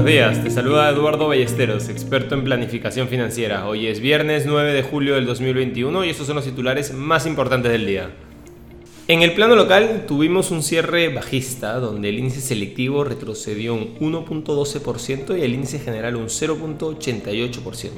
Buenos días, te saluda Eduardo Ballesteros, experto en planificación financiera. Hoy es viernes 9 de julio del 2021 y estos son los titulares más importantes del día. En el plano local tuvimos un cierre bajista donde el índice selectivo retrocedió un 1.12% y el índice general un 0.88%.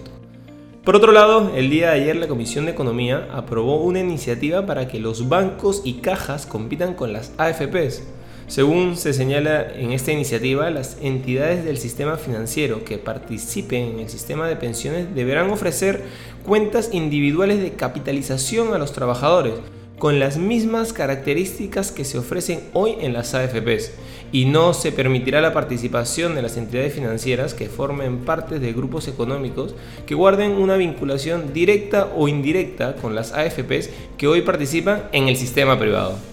Por otro lado, el día de ayer la Comisión de Economía aprobó una iniciativa para que los bancos y cajas compitan con las AFPs según se señala en esta iniciativa, las entidades del sistema financiero que participen en el sistema de pensiones deberán ofrecer cuentas individuales de capitalización a los trabajadores con las mismas características que se ofrecen hoy en las AFPs y no se permitirá la participación de las entidades financieras que formen parte de grupos económicos que guarden una vinculación directa o indirecta con las AFPs que hoy participan en el sistema privado.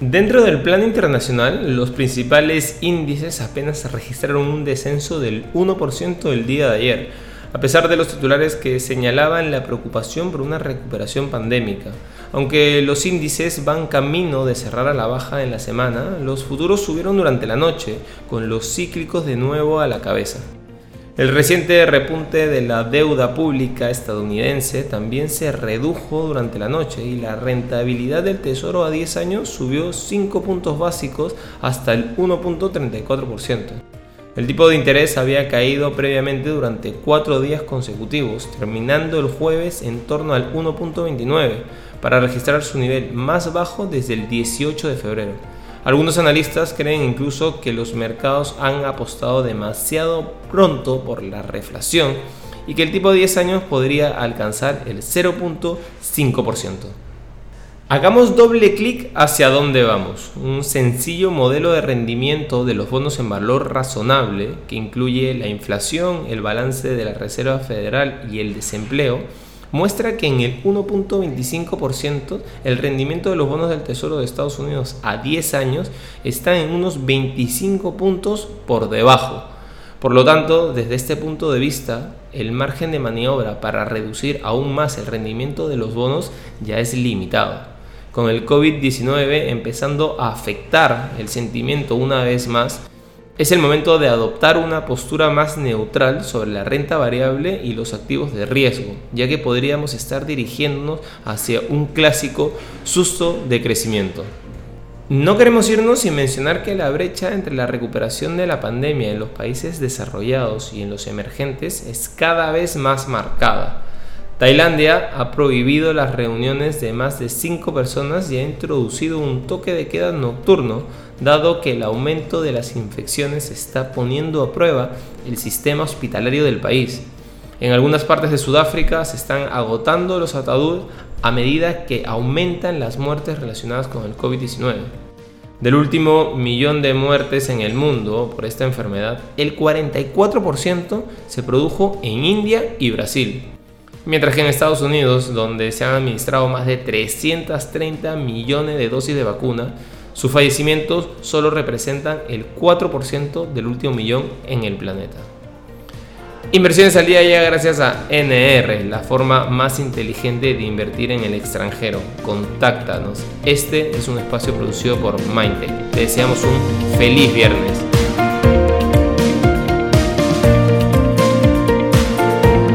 Dentro del plano internacional, los principales índices apenas registraron un descenso del 1% el día de ayer, a pesar de los titulares que señalaban la preocupación por una recuperación pandémica. Aunque los índices van camino de cerrar a la baja en la semana, los futuros subieron durante la noche, con los cíclicos de nuevo a la cabeza. El reciente repunte de la deuda pública estadounidense también se redujo durante la noche y la rentabilidad del tesoro a 10 años subió 5 puntos básicos hasta el 1.34%. El tipo de interés había caído previamente durante 4 días consecutivos, terminando el jueves en torno al 1.29, para registrar su nivel más bajo desde el 18 de febrero. Algunos analistas creen incluso que los mercados han apostado demasiado pronto por la reflación y que el tipo de 10 años podría alcanzar el 0.5%. Hagamos doble clic hacia dónde vamos. Un sencillo modelo de rendimiento de los bonos en valor razonable que incluye la inflación, el balance de la Reserva Federal y el desempleo muestra que en el 1.25% el rendimiento de los bonos del Tesoro de Estados Unidos a 10 años está en unos 25 puntos por debajo. Por lo tanto, desde este punto de vista, el margen de maniobra para reducir aún más el rendimiento de los bonos ya es limitado. Con el COVID-19 empezando a afectar el sentimiento una vez más, es el momento de adoptar una postura más neutral sobre la renta variable y los activos de riesgo, ya que podríamos estar dirigiéndonos hacia un clásico susto de crecimiento. No queremos irnos sin mencionar que la brecha entre la recuperación de la pandemia en los países desarrollados y en los emergentes es cada vez más marcada. Tailandia ha prohibido las reuniones de más de 5 personas y ha introducido un toque de queda nocturno, dado que el aumento de las infecciones está poniendo a prueba el sistema hospitalario del país. En algunas partes de Sudáfrica se están agotando los ataúdes a medida que aumentan las muertes relacionadas con el COVID-19. Del último millón de muertes en el mundo por esta enfermedad, el 44% se produjo en India y Brasil. Mientras que en Estados Unidos, donde se han administrado más de 330 millones de dosis de vacuna, sus fallecimientos solo representan el 4% del último millón en el planeta. Inversiones al día llega gracias a NR, la forma más inteligente de invertir en el extranjero. Contáctanos. Este es un espacio producido por Mindtech. Te deseamos un feliz viernes.